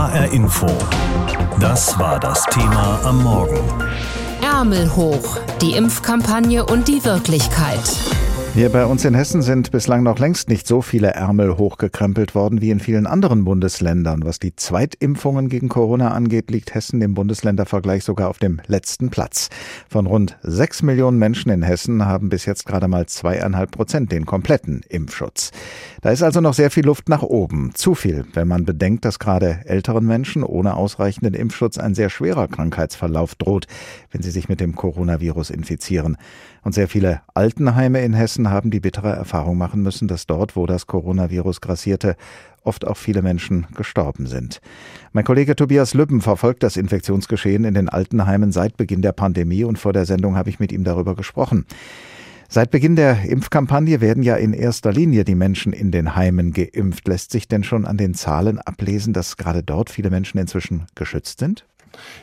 HR Info. Das war das Thema am Morgen. Ärmel hoch. Die Impfkampagne und die Wirklichkeit. Hier bei uns in Hessen sind bislang noch längst nicht so viele Ärmel hochgekrempelt worden wie in vielen anderen Bundesländern. Was die Zweitimpfungen gegen Corona angeht, liegt Hessen im Bundesländervergleich sogar auf dem letzten Platz. Von rund sechs Millionen Menschen in Hessen haben bis jetzt gerade mal zweieinhalb Prozent den kompletten Impfschutz. Da ist also noch sehr viel Luft nach oben. Zu viel, wenn man bedenkt, dass gerade älteren Menschen ohne ausreichenden Impfschutz ein sehr schwerer Krankheitsverlauf droht, wenn sie sich mit dem Coronavirus infizieren. Und sehr viele Altenheime in Hessen haben die bittere Erfahrung machen müssen, dass dort, wo das Coronavirus grassierte, oft auch viele Menschen gestorben sind. Mein Kollege Tobias Lübben verfolgt das Infektionsgeschehen in den Altenheimen seit Beginn der Pandemie und vor der Sendung habe ich mit ihm darüber gesprochen. Seit Beginn der Impfkampagne werden ja in erster Linie die Menschen in den Heimen geimpft. Lässt sich denn schon an den Zahlen ablesen, dass gerade dort viele Menschen inzwischen geschützt sind?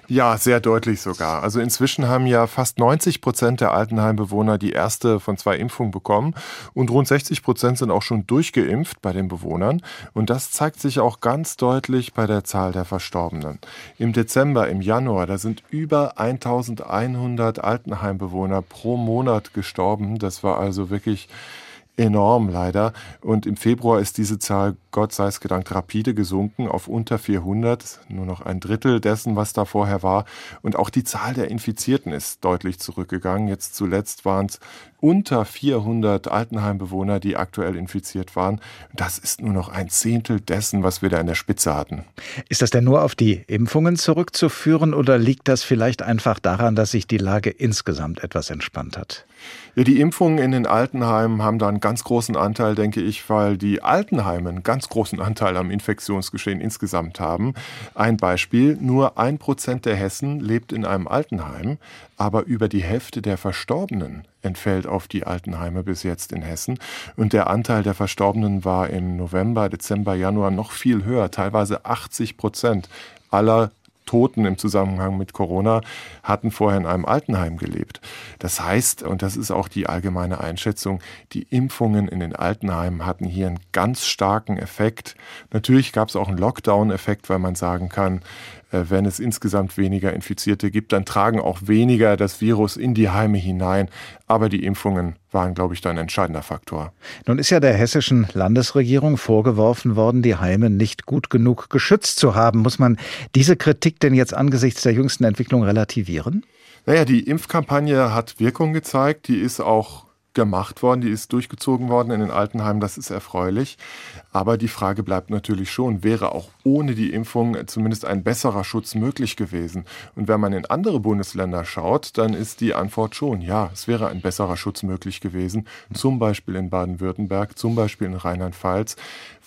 Ja, sehr deutlich sogar. Also inzwischen haben ja fast 90 Prozent der Altenheimbewohner die erste von zwei Impfungen bekommen und rund 60 Prozent sind auch schon durchgeimpft bei den Bewohnern. Und das zeigt sich auch ganz deutlich bei der Zahl der Verstorbenen. Im Dezember, im Januar, da sind über 1100 Altenheimbewohner pro Monat gestorben. Das war also wirklich enorm leider. Und im Februar ist diese Zahl, Gott sei es gedankt, rapide gesunken auf unter 400, nur noch ein Drittel dessen, was da vorher war. Und auch die Zahl der Infizierten ist deutlich zurückgegangen. Jetzt zuletzt waren es unter 400 Altenheimbewohner, die aktuell infiziert waren. Das ist nur noch ein Zehntel dessen, was wir da in der Spitze hatten. Ist das denn nur auf die Impfungen zurückzuführen oder liegt das vielleicht einfach daran, dass sich die Lage insgesamt etwas entspannt hat? Ja, die Impfungen in den Altenheimen haben da einen ganz großen Anteil, denke ich, weil die Altenheime einen ganz großen Anteil am Infektionsgeschehen insgesamt haben. Ein Beispiel, nur ein Prozent der Hessen lebt in einem Altenheim, aber über die Hälfte der Verstorbenen entfällt auf die Altenheime bis jetzt in Hessen. Und der Anteil der Verstorbenen war im November, Dezember, Januar noch viel höher, teilweise 80 Prozent aller Toten im Zusammenhang mit Corona hatten vorher in einem Altenheim gelebt. Das heißt, und das ist auch die allgemeine Einschätzung, die Impfungen in den Altenheimen hatten hier einen ganz starken Effekt. Natürlich gab es auch einen Lockdown-Effekt, weil man sagen kann, wenn es insgesamt weniger Infizierte gibt, dann tragen auch weniger das Virus in die Heime hinein. Aber die Impfungen waren, glaube ich, da ein entscheidender Faktor. Nun ist ja der hessischen Landesregierung vorgeworfen worden, die Heime nicht gut genug geschützt zu haben. Muss man diese Kritik denn jetzt angesichts der jüngsten Entwicklung relativieren? Naja, die Impfkampagne hat Wirkung gezeigt. Die ist auch gemacht worden, die ist durchgezogen worden in den Altenheimen, das ist erfreulich. Aber die Frage bleibt natürlich schon, wäre auch ohne die Impfung zumindest ein besserer Schutz möglich gewesen? Und wenn man in andere Bundesländer schaut, dann ist die Antwort schon, ja, es wäre ein besserer Schutz möglich gewesen. Zum Beispiel in Baden-Württemberg, zum Beispiel in Rheinland-Pfalz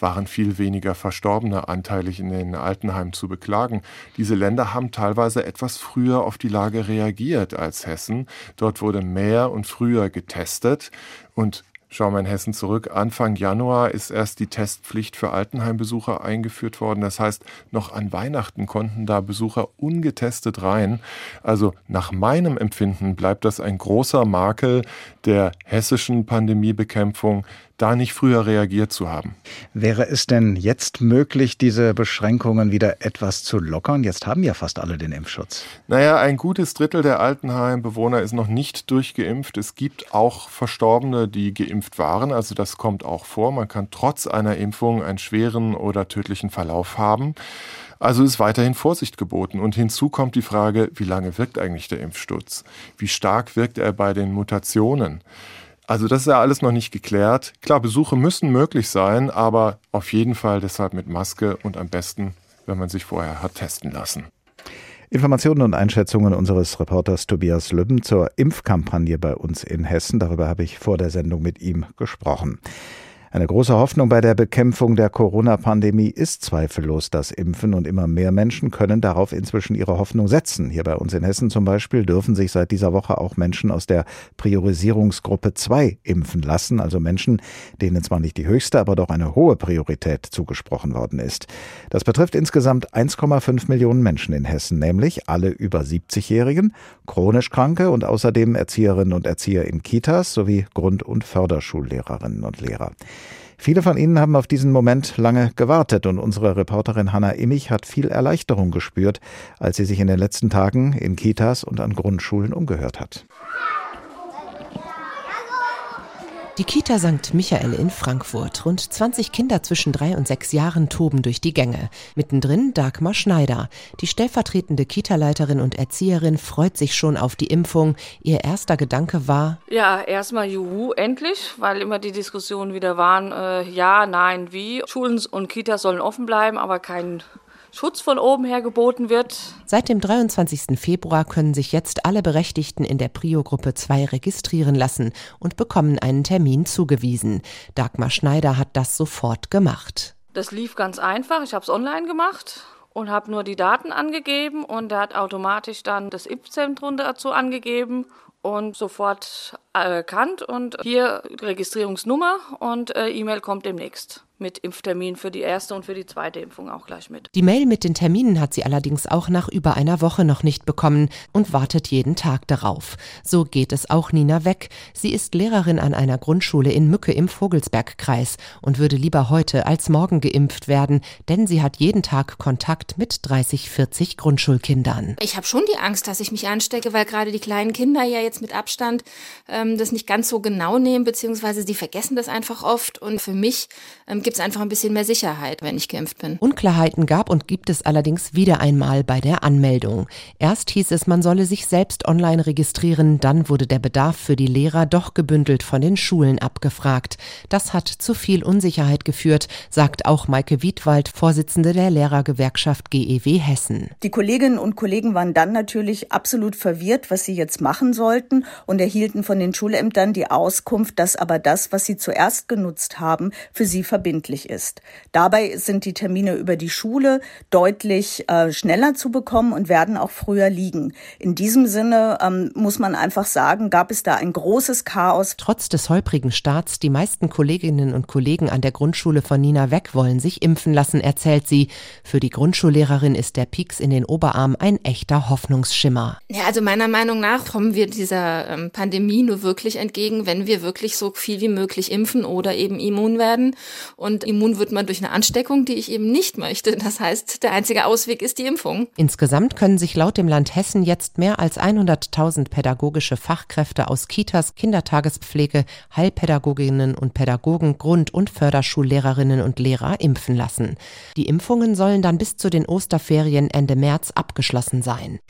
waren viel weniger Verstorbene anteilig in den Altenheimen zu beklagen. Diese Länder haben teilweise etwas früher auf die Lage reagiert als Hessen. Dort wurde mehr und früher getestet und Schauen wir in Hessen zurück. Anfang Januar ist erst die Testpflicht für Altenheimbesucher eingeführt worden. Das heißt, noch an Weihnachten konnten da Besucher ungetestet rein. Also nach meinem Empfinden bleibt das ein großer Makel der hessischen Pandemiebekämpfung, da nicht früher reagiert zu haben. Wäre es denn jetzt möglich, diese Beschränkungen wieder etwas zu lockern? Jetzt haben ja fast alle den Impfschutz. Naja, ein gutes Drittel der Altenheimbewohner ist noch nicht durchgeimpft. Es gibt auch Verstorbene, die geimpft waren. Also das kommt auch vor. Man kann trotz einer Impfung einen schweren oder tödlichen Verlauf haben. Also ist weiterhin Vorsicht geboten. Und hinzu kommt die Frage, wie lange wirkt eigentlich der Impfschutz? Wie stark wirkt er bei den Mutationen? Also das ist ja alles noch nicht geklärt. Klar, Besuche müssen möglich sein, aber auf jeden Fall deshalb mit Maske und am besten, wenn man sich vorher hat testen lassen. Informationen und Einschätzungen unseres Reporters Tobias Lübben zur Impfkampagne bei uns in Hessen. Darüber habe ich vor der Sendung mit ihm gesprochen. Eine große Hoffnung bei der Bekämpfung der Corona-Pandemie ist zweifellos das Impfen und immer mehr Menschen können darauf inzwischen ihre Hoffnung setzen. Hier bei uns in Hessen zum Beispiel dürfen sich seit dieser Woche auch Menschen aus der Priorisierungsgruppe 2 impfen lassen, also Menschen, denen zwar nicht die höchste, aber doch eine hohe Priorität zugesprochen worden ist. Das betrifft insgesamt 1,5 Millionen Menschen in Hessen, nämlich alle über 70-Jährigen, chronisch Kranke und außerdem Erzieherinnen und Erzieher in Kitas sowie Grund- und Förderschullehrerinnen und Lehrer. Viele von Ihnen haben auf diesen Moment lange gewartet und unsere Reporterin Hanna Immich hat viel Erleichterung gespürt, als sie sich in den letzten Tagen in Kitas und an Grundschulen umgehört hat. Die Kita St. Michael in Frankfurt. Rund 20 Kinder zwischen drei und sechs Jahren toben durch die Gänge. Mittendrin Dagmar Schneider. Die stellvertretende Kita-Leiterin und Erzieherin freut sich schon auf die Impfung. Ihr erster Gedanke war: Ja, erstmal Juhu, endlich, weil immer die Diskussionen wieder waren: äh, ja, nein, wie. Schulen und Kitas sollen offen bleiben, aber kein Schutz von oben her geboten wird. Seit dem 23. Februar können sich jetzt alle Berechtigten in der Prio-Gruppe 2 registrieren lassen und bekommen einen Termin zugewiesen. Dagmar Schneider hat das sofort gemacht. Das lief ganz einfach. Ich habe es online gemacht und habe nur die Daten angegeben und er hat automatisch dann das Impfzentrum dazu angegeben und sofort erkannt und hier Registrierungsnummer und äh, E-Mail kommt demnächst mit Impftermin für die erste und für die zweite Impfung auch gleich mit. Die Mail mit den Terminen hat sie allerdings auch nach über einer Woche noch nicht bekommen und wartet jeden Tag darauf. So geht es auch Nina Weg. Sie ist Lehrerin an einer Grundschule in Mücke im Vogelsbergkreis und würde lieber heute als morgen geimpft werden, denn sie hat jeden Tag Kontakt mit 30, 40 Grundschulkindern. Ich habe schon die Angst, dass ich mich anstecke, weil gerade die kleinen Kinder ja jetzt mit Abstand ähm, das nicht ganz so genau nehmen, beziehungsweise sie vergessen das einfach oft. Und für mich ähm, gibt es einfach ein bisschen mehr Sicherheit, wenn ich geimpft bin. Unklarheiten gab und gibt es allerdings wieder einmal bei der Anmeldung. Erst hieß es, man solle sich selbst online registrieren, dann wurde der Bedarf für die Lehrer doch gebündelt von den Schulen abgefragt. Das hat zu viel Unsicherheit geführt, sagt auch Maike Wiedwald, Vorsitzende der Lehrergewerkschaft GEW Hessen. Die Kolleginnen und Kollegen waren dann natürlich absolut verwirrt, was sie jetzt machen sollten und erhielten von den Schulämtern die Auskunft, dass aber das, was sie zuerst genutzt haben, für sie verbindlich verbindlich ist. Dabei sind die Termine über die Schule deutlich äh, schneller zu bekommen und werden auch früher liegen. In diesem Sinne ähm, muss man einfach sagen, gab es da ein großes Chaos. Trotz des holprigen Starts, die meisten Kolleginnen und Kollegen an der Grundschule von Nina Weg wollen sich impfen lassen, erzählt sie. Für die Grundschullehrerin ist der Pieks in den Oberarm ein echter Hoffnungsschimmer. Ja, also meiner Meinung nach kommen wir dieser ähm, Pandemie nur wirklich entgegen, wenn wir wirklich so viel wie möglich impfen oder eben immun werden. Und und immun wird man durch eine Ansteckung, die ich eben nicht möchte. Das heißt, der einzige Ausweg ist die Impfung. Insgesamt können sich laut dem Land Hessen jetzt mehr als 100.000 pädagogische Fachkräfte aus Kitas, Kindertagespflege, Heilpädagoginnen und Pädagogen, Grund- und Förderschullehrerinnen und Lehrer impfen lassen. Die Impfungen sollen dann bis zu den Osterferien Ende März abgeschlossen sein.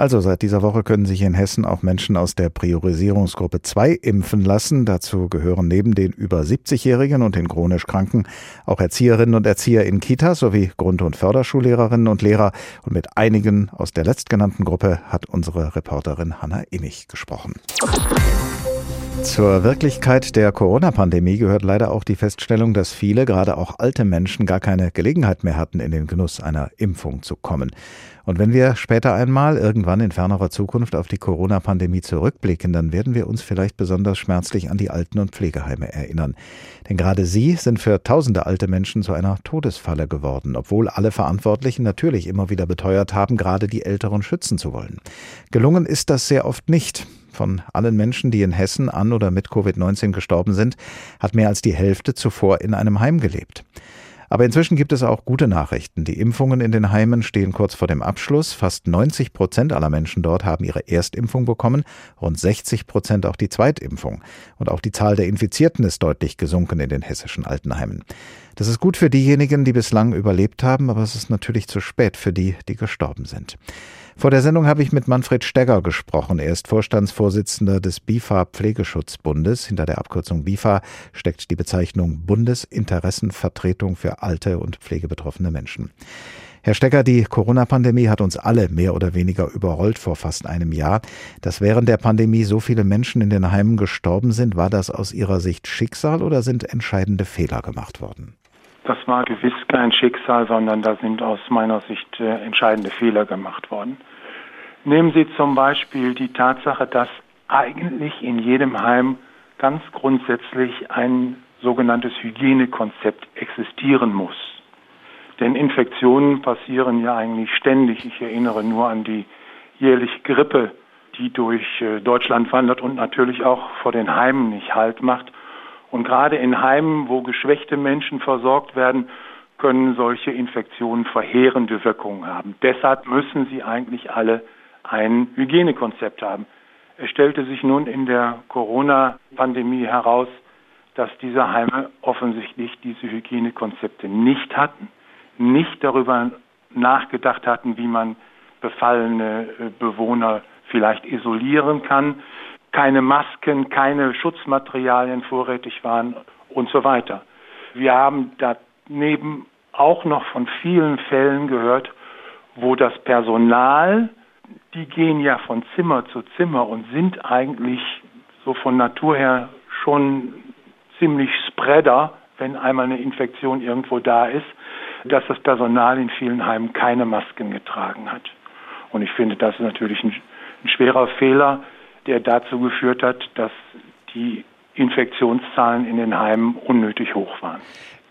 Also seit dieser Woche können sich in Hessen auch Menschen aus der Priorisierungsgruppe 2 impfen lassen. Dazu gehören neben den über 70-Jährigen und den chronisch Kranken auch Erzieherinnen und Erzieher in Kitas sowie Grund- und Förderschullehrerinnen und Lehrer. Und mit einigen aus der letztgenannten Gruppe hat unsere Reporterin Hanna Immich gesprochen. Zur Wirklichkeit der Corona-Pandemie gehört leider auch die Feststellung, dass viele, gerade auch alte Menschen, gar keine Gelegenheit mehr hatten, in den Genuss einer Impfung zu kommen. Und wenn wir später einmal, irgendwann in fernerer Zukunft, auf die Corona-Pandemie zurückblicken, dann werden wir uns vielleicht besonders schmerzlich an die Alten- und Pflegeheime erinnern. Denn gerade sie sind für tausende alte Menschen zu einer Todesfalle geworden, obwohl alle Verantwortlichen natürlich immer wieder beteuert haben, gerade die Älteren schützen zu wollen. Gelungen ist das sehr oft nicht. Von allen Menschen, die in Hessen an oder mit Covid-19 gestorben sind, hat mehr als die Hälfte zuvor in einem Heim gelebt. Aber inzwischen gibt es auch gute Nachrichten. Die Impfungen in den Heimen stehen kurz vor dem Abschluss. Fast 90 Prozent aller Menschen dort haben ihre Erstimpfung bekommen, rund 60 Prozent auch die Zweitimpfung. Und auch die Zahl der Infizierten ist deutlich gesunken in den hessischen Altenheimen. Das ist gut für diejenigen, die bislang überlebt haben, aber es ist natürlich zu spät für die, die gestorben sind. Vor der Sendung habe ich mit Manfred Stegger gesprochen. Er ist Vorstandsvorsitzender des BIFA Pflegeschutzbundes. Hinter der Abkürzung BIFA steckt die Bezeichnung Bundesinteressenvertretung für alte und pflegebetroffene Menschen. Herr Stecker, die Corona-Pandemie hat uns alle mehr oder weniger überrollt vor fast einem Jahr. Dass während der Pandemie so viele Menschen in den Heimen gestorben sind, war das aus Ihrer Sicht Schicksal oder sind entscheidende Fehler gemacht worden? Das war gewiss kein Schicksal, sondern da sind aus meiner Sicht äh, entscheidende Fehler gemacht worden. Nehmen Sie zum Beispiel die Tatsache, dass eigentlich in jedem Heim ganz grundsätzlich ein sogenanntes Hygienekonzept existieren muss. Denn Infektionen passieren ja eigentlich ständig. Ich erinnere nur an die jährliche Grippe, die durch äh, Deutschland wandert und natürlich auch vor den Heimen nicht Halt macht. Und gerade in Heimen, wo geschwächte Menschen versorgt werden, können solche Infektionen verheerende Wirkungen haben. Deshalb müssen sie eigentlich alle ein Hygienekonzept haben. Es stellte sich nun in der Corona-Pandemie heraus, dass diese Heime offensichtlich diese Hygienekonzepte nicht hatten, nicht darüber nachgedacht hatten, wie man befallene äh, Bewohner vielleicht isolieren kann, keine Masken, keine Schutzmaterialien vorrätig waren und so weiter. Wir haben daneben auch noch von vielen Fällen gehört, wo das Personal, die gehen ja von Zimmer zu Zimmer und sind eigentlich so von Natur her schon ziemlich Spreader, wenn einmal eine Infektion irgendwo da ist, dass das Personal in vielen Heimen keine Masken getragen hat. Und ich finde, das ist natürlich ein, ein schwerer Fehler, der dazu geführt hat, dass die Infektionszahlen in den Heimen unnötig hoch waren.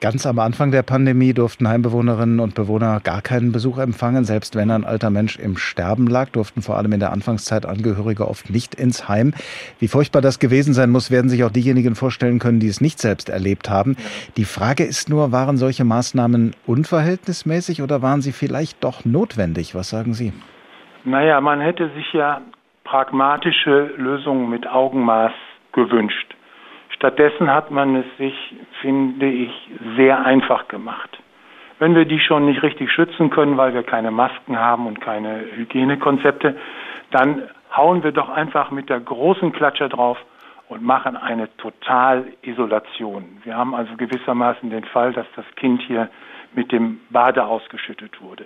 Ganz am Anfang der Pandemie durften Heimbewohnerinnen und Bewohner gar keinen Besuch empfangen. Selbst wenn ein alter Mensch im Sterben lag, durften vor allem in der Anfangszeit Angehörige oft nicht ins Heim. Wie furchtbar das gewesen sein muss, werden sich auch diejenigen vorstellen können, die es nicht selbst erlebt haben. Die Frage ist nur, waren solche Maßnahmen unverhältnismäßig oder waren sie vielleicht doch notwendig? Was sagen Sie? Naja, man hätte sich ja pragmatische Lösungen mit Augenmaß gewünscht. Stattdessen hat man es sich, finde ich, sehr einfach gemacht. Wenn wir die schon nicht richtig schützen können, weil wir keine Masken haben und keine Hygienekonzepte, dann hauen wir doch einfach mit der großen Klatsche drauf und machen eine Totalisolation. Wir haben also gewissermaßen den Fall, dass das Kind hier mit dem Bade ausgeschüttet wurde.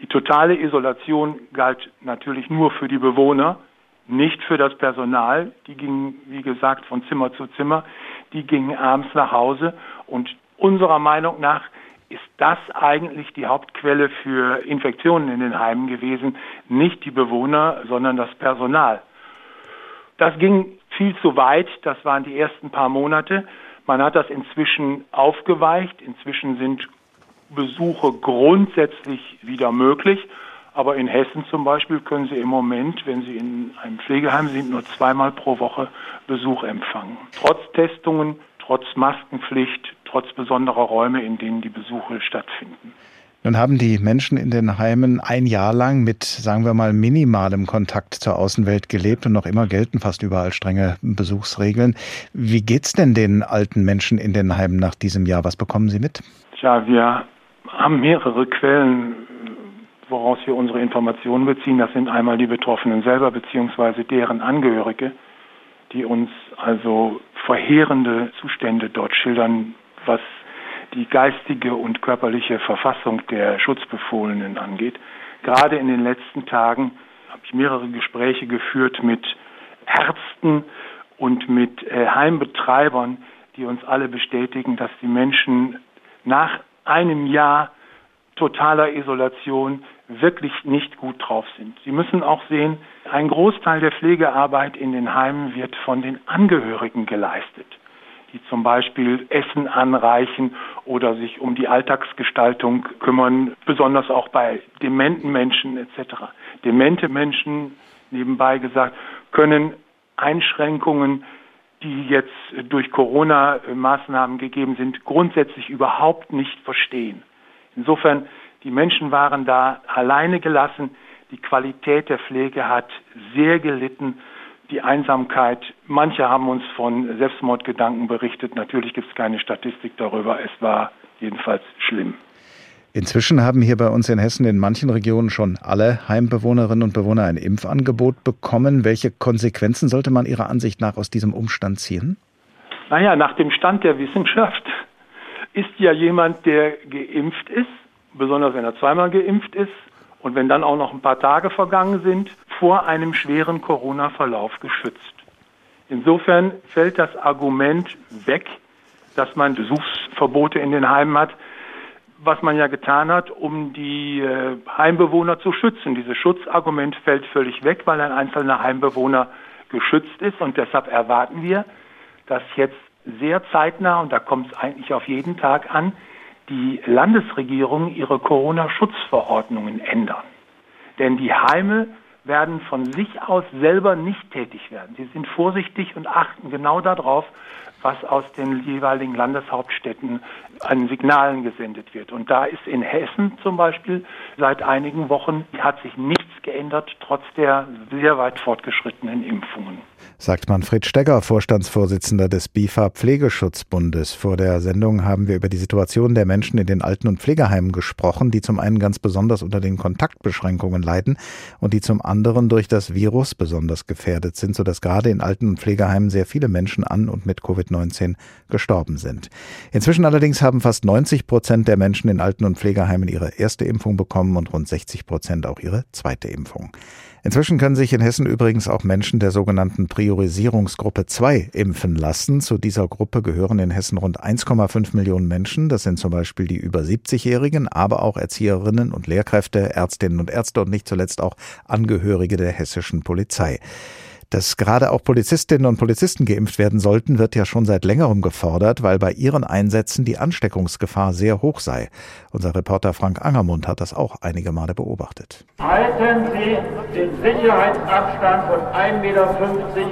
Die totale Isolation galt natürlich nur für die Bewohner, nicht für das Personal. Die gingen, wie gesagt, von Zimmer zu Zimmer. Die gingen abends nach Hause. Und unserer Meinung nach ist das eigentlich die Hauptquelle für Infektionen in den Heimen gewesen. Nicht die Bewohner, sondern das Personal. Das ging viel zu weit. Das waren die ersten paar Monate. Man hat das inzwischen aufgeweicht. Inzwischen sind Besuche grundsätzlich wieder möglich. Aber in Hessen zum Beispiel können Sie im Moment, wenn Sie in einem Pflegeheim sind, nur zweimal pro Woche Besuch empfangen. Trotz Testungen, trotz Maskenpflicht, trotz besonderer Räume, in denen die Besuche stattfinden. Nun haben die Menschen in den Heimen ein Jahr lang mit, sagen wir mal, minimalem Kontakt zur Außenwelt gelebt und noch immer gelten fast überall strenge Besuchsregeln. Wie geht's denn den alten Menschen in den Heimen nach diesem Jahr? Was bekommen Sie mit? Tja, wir haben mehrere Quellen woraus wir unsere Informationen beziehen. Das sind einmal die Betroffenen selber beziehungsweise deren Angehörige, die uns also verheerende Zustände dort schildern, was die geistige und körperliche Verfassung der Schutzbefohlenen angeht. Gerade in den letzten Tagen habe ich mehrere Gespräche geführt mit Ärzten und mit äh, Heimbetreibern, die uns alle bestätigen, dass die Menschen nach einem Jahr totaler Isolation wirklich nicht gut drauf sind. Sie müssen auch sehen, ein Großteil der Pflegearbeit in den Heimen wird von den Angehörigen geleistet, die zum Beispiel Essen anreichen oder sich um die Alltagsgestaltung kümmern, besonders auch bei dementen Menschen etc. Demente Menschen, nebenbei gesagt, können Einschränkungen die jetzt durch Corona-Maßnahmen gegeben sind, grundsätzlich überhaupt nicht verstehen. Insofern die Menschen waren da alleine gelassen. Die Qualität der Pflege hat sehr gelitten. Die Einsamkeit, manche haben uns von Selbstmordgedanken berichtet. Natürlich gibt es keine Statistik darüber. Es war jedenfalls schlimm. Inzwischen haben hier bei uns in Hessen in manchen Regionen schon alle Heimbewohnerinnen und Bewohner ein Impfangebot bekommen. Welche Konsequenzen sollte man Ihrer Ansicht nach aus diesem Umstand ziehen? Naja, nach dem Stand der Wissenschaft ist ja jemand, der geimpft ist, besonders wenn er zweimal geimpft ist und wenn dann auch noch ein paar Tage vergangen sind, vor einem schweren Corona-Verlauf geschützt. Insofern fällt das Argument weg, dass man Besuchsverbote in den Heimen hat, was man ja getan hat, um die äh, Heimbewohner zu schützen. Dieses Schutzargument fällt völlig weg, weil ein einzelner Heimbewohner geschützt ist und deshalb erwarten wir, dass jetzt sehr zeitnah, und da kommt es eigentlich auf jeden Tag an, die Landesregierung ihre Corona-Schutzverordnungen ändern. Denn die Heime werden von sich aus selber nicht tätig werden. Sie sind vorsichtig und achten genau darauf, was aus den jeweiligen Landeshauptstädten an Signalen gesendet wird. Und da ist in Hessen zum Beispiel seit einigen Wochen hat sich nichts geändert, trotz der sehr weit fortgeschrittenen Impfungen sagt Manfred Stegger, Vorstandsvorsitzender des BIFA Pflegeschutzbundes. Vor der Sendung haben wir über die Situation der Menschen in den Alten- und Pflegeheimen gesprochen, die zum einen ganz besonders unter den Kontaktbeschränkungen leiden und die zum anderen durch das Virus besonders gefährdet sind, sodass gerade in Alten- und Pflegeheimen sehr viele Menschen an und mit Covid-19 gestorben sind. Inzwischen allerdings haben fast 90 Prozent der Menschen in Alten- und Pflegeheimen ihre erste Impfung bekommen und rund 60 Prozent auch ihre zweite Impfung. Inzwischen können sich in Hessen übrigens auch Menschen der sogenannten Priorisierungsgruppe 2 impfen lassen. Zu dieser Gruppe gehören in Hessen rund 1,5 Millionen Menschen. Das sind zum Beispiel die über 70-Jährigen, aber auch Erzieherinnen und Lehrkräfte, Ärztinnen und Ärzte und nicht zuletzt auch Angehörige der hessischen Polizei. Dass gerade auch Polizistinnen und Polizisten geimpft werden sollten, wird ja schon seit längerem gefordert, weil bei ihren Einsätzen die Ansteckungsgefahr sehr hoch sei. Unser Reporter Frank Angermund hat das auch einige Male beobachtet. Halten Sie den Sicherheitsabstand von 1,50 Meter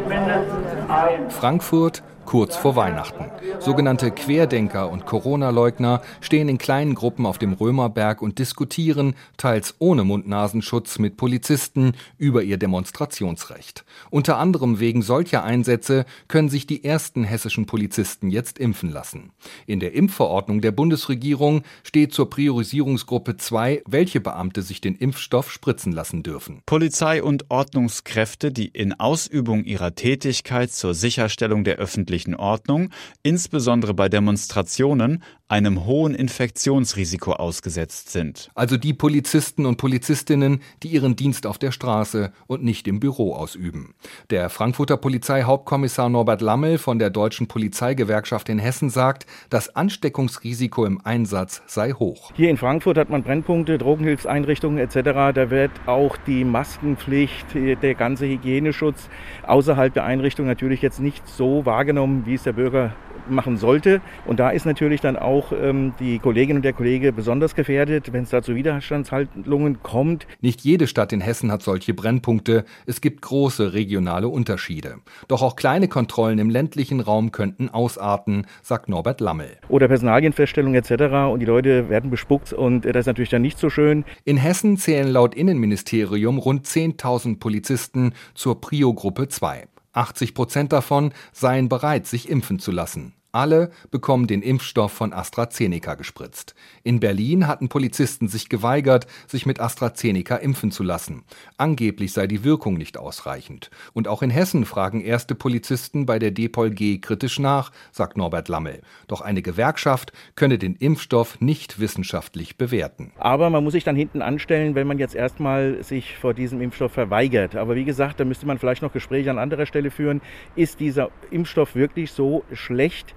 mindestens ein. Frankfurt, kurz vor Weihnachten. Sogenannte Querdenker und Corona-Leugner stehen in kleinen Gruppen auf dem Römerberg und diskutieren, teils ohne Mund-Nasenschutz, mit Polizisten über ihr Demonstrationsrecht. Unter anderem wegen solcher Einsätze können sich die ersten hessischen Polizisten jetzt impfen lassen. In der Impfverordnung der Bundesregierung steht zur Priorisierungsgruppe 2, welche Beamte sich den Impfstoff spritzen lassen dürfen. Polizei und Ordnungskräfte, die in Ausübung ihrer Tätigkeit zur Sicherstellung der öffentlichen öffentlichen Ordnung, insbesondere bei Demonstrationen, einem hohen Infektionsrisiko ausgesetzt sind. Also die Polizisten und Polizistinnen, die ihren Dienst auf der Straße und nicht im Büro ausüben. Der Frankfurter Polizeihauptkommissar Norbert Lammel von der Deutschen Polizeigewerkschaft in Hessen sagt, das Ansteckungsrisiko im Einsatz sei hoch. Hier in Frankfurt hat man Brennpunkte, Drogenhilfseinrichtungen etc. Da wird auch die Maskenpflicht, der ganze Hygieneschutz außerhalb der Einrichtung natürlich jetzt nicht so wahrgenommen, wie es der Bürger machen sollte. Und da ist natürlich dann auch ähm, die Kollegin und der Kollege besonders gefährdet, wenn es da zu Widerstandshandlungen kommt. Nicht jede Stadt in Hessen hat solche Brennpunkte. Es gibt große regionale Unterschiede. Doch auch kleine Kontrollen im ländlichen Raum könnten ausarten, sagt Norbert Lammel. Oder Personalienfeststellung etc. Und die Leute werden bespuckt und das ist natürlich dann nicht so schön. In Hessen zählen laut Innenministerium rund 10.000 Polizisten zur Prio-Gruppe 2. 80 Prozent davon seien bereit, sich impfen zu lassen. Alle bekommen den Impfstoff von AstraZeneca gespritzt. In Berlin hatten Polizisten sich geweigert, sich mit AstraZeneca impfen zu lassen. Angeblich sei die Wirkung nicht ausreichend. Und auch in Hessen fragen erste Polizisten bei der Depol G kritisch nach, sagt Norbert Lammel. Doch eine Gewerkschaft könne den Impfstoff nicht wissenschaftlich bewerten. Aber man muss sich dann hinten anstellen, wenn man jetzt erstmal sich vor diesem Impfstoff verweigert. Aber wie gesagt, da müsste man vielleicht noch Gespräche an anderer Stelle führen. Ist dieser Impfstoff wirklich so schlecht?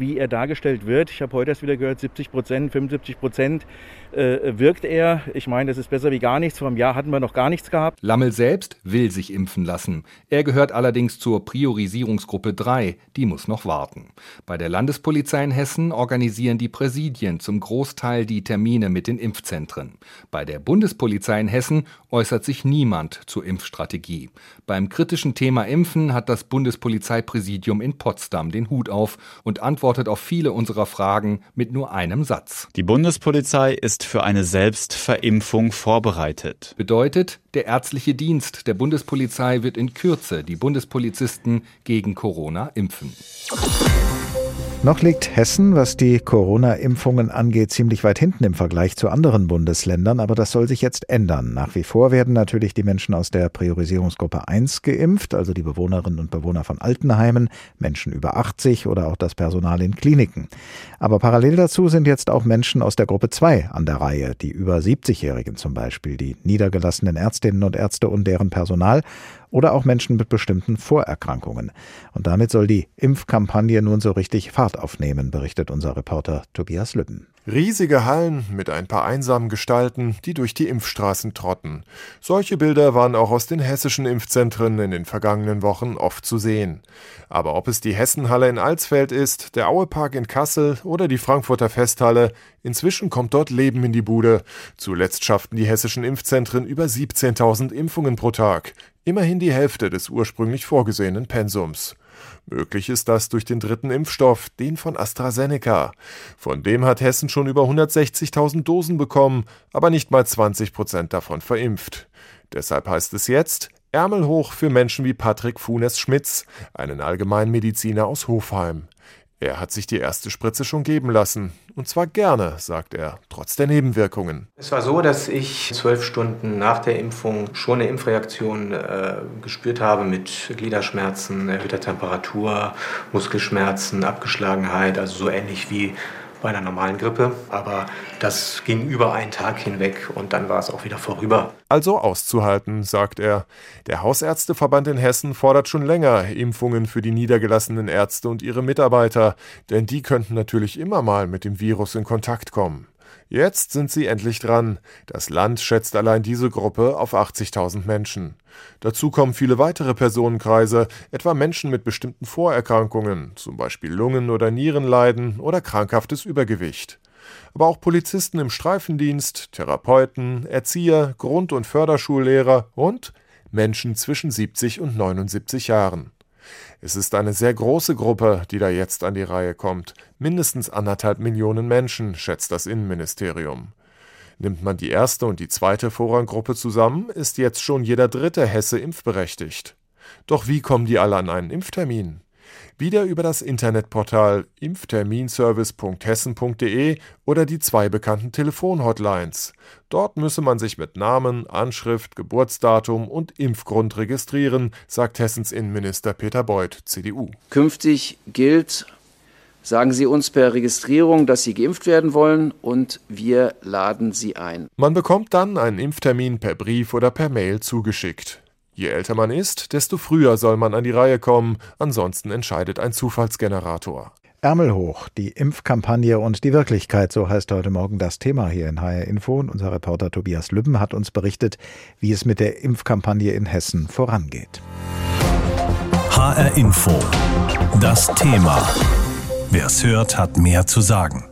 wie er dargestellt wird. Ich habe heute erst wieder gehört, 70 Prozent, 75 Prozent äh, wirkt er. Ich meine, das ist besser wie gar nichts. Vor einem Jahr hatten wir noch gar nichts gehabt. Lammel selbst will sich impfen lassen. Er gehört allerdings zur Priorisierungsgruppe 3. Die muss noch warten. Bei der Landespolizei in Hessen organisieren die Präsidien zum Großteil die Termine mit den Impfzentren. Bei der Bundespolizei in Hessen äußert sich niemand zur Impfstrategie. Beim kritischen Thema Impfen hat das Bundespolizeipräsidium in Potsdam den Hut auf und antwortet auf viele unserer Fragen mit nur einem Satz. Die Bundespolizei ist ist für eine Selbstverimpfung vorbereitet. Bedeutet, der ärztliche Dienst der Bundespolizei wird in Kürze die Bundespolizisten gegen Corona impfen. Noch liegt Hessen, was die Corona-Impfungen angeht, ziemlich weit hinten im Vergleich zu anderen Bundesländern, aber das soll sich jetzt ändern. Nach wie vor werden natürlich die Menschen aus der Priorisierungsgruppe 1 geimpft, also die Bewohnerinnen und Bewohner von Altenheimen, Menschen über 80 oder auch das Personal in Kliniken. Aber parallel dazu sind jetzt auch Menschen aus der Gruppe 2 an der Reihe, die über 70-Jährigen zum Beispiel, die niedergelassenen Ärztinnen und Ärzte und deren Personal oder auch Menschen mit bestimmten Vorerkrankungen. Und damit soll die Impfkampagne nun so richtig Fahrt aufnehmen, berichtet unser Reporter Tobias Lübben. Riesige Hallen mit ein paar einsamen Gestalten, die durch die Impfstraßen trotten. Solche Bilder waren auch aus den hessischen Impfzentren in den vergangenen Wochen oft zu sehen. Aber ob es die Hessenhalle in Alsfeld ist, der Auepark in Kassel oder die Frankfurter Festhalle, inzwischen kommt dort Leben in die Bude. Zuletzt schafften die hessischen Impfzentren über 17.000 Impfungen pro Tag. Immerhin die Hälfte des ursprünglich vorgesehenen Pensums. Möglich ist das durch den dritten Impfstoff, den von AstraZeneca. Von dem hat Hessen schon über 160.000 Dosen bekommen, aber nicht mal 20 Prozent davon verimpft. Deshalb heißt es jetzt, Ärmel hoch für Menschen wie Patrick Funes-Schmitz, einen Allgemeinmediziner aus Hofheim. Er hat sich die erste Spritze schon geben lassen. Und zwar gerne, sagt er, trotz der Nebenwirkungen. Es war so, dass ich zwölf Stunden nach der Impfung schon eine Impfreaktion äh, gespürt habe mit Gliederschmerzen, erhöhter Temperatur, Muskelschmerzen, Abgeschlagenheit, also so ähnlich wie bei einer normalen Grippe. Aber das ging über einen Tag hinweg und dann war es auch wieder vorüber. Also auszuhalten, sagt er. Der Hausärzteverband in Hessen fordert schon länger Impfungen für die niedergelassenen Ärzte und ihre Mitarbeiter, denn die könnten natürlich immer mal mit dem Virus in Kontakt kommen. Jetzt sind sie endlich dran. Das Land schätzt allein diese Gruppe auf 80.000 Menschen. Dazu kommen viele weitere Personenkreise, etwa Menschen mit bestimmten Vorerkrankungen, zum Beispiel Lungen- oder Nierenleiden oder krankhaftes Übergewicht. Aber auch Polizisten im Streifendienst, Therapeuten, Erzieher, Grund- und Förderschullehrer und Menschen zwischen 70 und 79 Jahren. Es ist eine sehr große Gruppe, die da jetzt an die Reihe kommt. Mindestens anderthalb Millionen Menschen, schätzt das Innenministerium. Nimmt man die erste und die zweite Vorranggruppe zusammen, ist jetzt schon jeder dritte Hesse impfberechtigt. Doch wie kommen die alle an einen Impftermin? Wieder über das Internetportal impfterminservice.hessen.de oder die zwei bekannten Telefonhotlines. Dort müsse man sich mit Namen, Anschrift, Geburtsdatum und Impfgrund registrieren, sagt Hessens Innenminister Peter Beuth, CDU. Künftig gilt, sagen Sie uns per Registrierung, dass Sie geimpft werden wollen und wir laden Sie ein. Man bekommt dann einen Impftermin per Brief oder per Mail zugeschickt. Je älter man ist, desto früher soll man an die Reihe kommen, ansonsten entscheidet ein Zufallsgenerator. Ärmel hoch, die Impfkampagne und die Wirklichkeit, so heißt heute Morgen das Thema hier in HR Info. Und unser Reporter Tobias Lübben hat uns berichtet, wie es mit der Impfkampagne in Hessen vorangeht. HR Info, das Thema. Wer es hört, hat mehr zu sagen.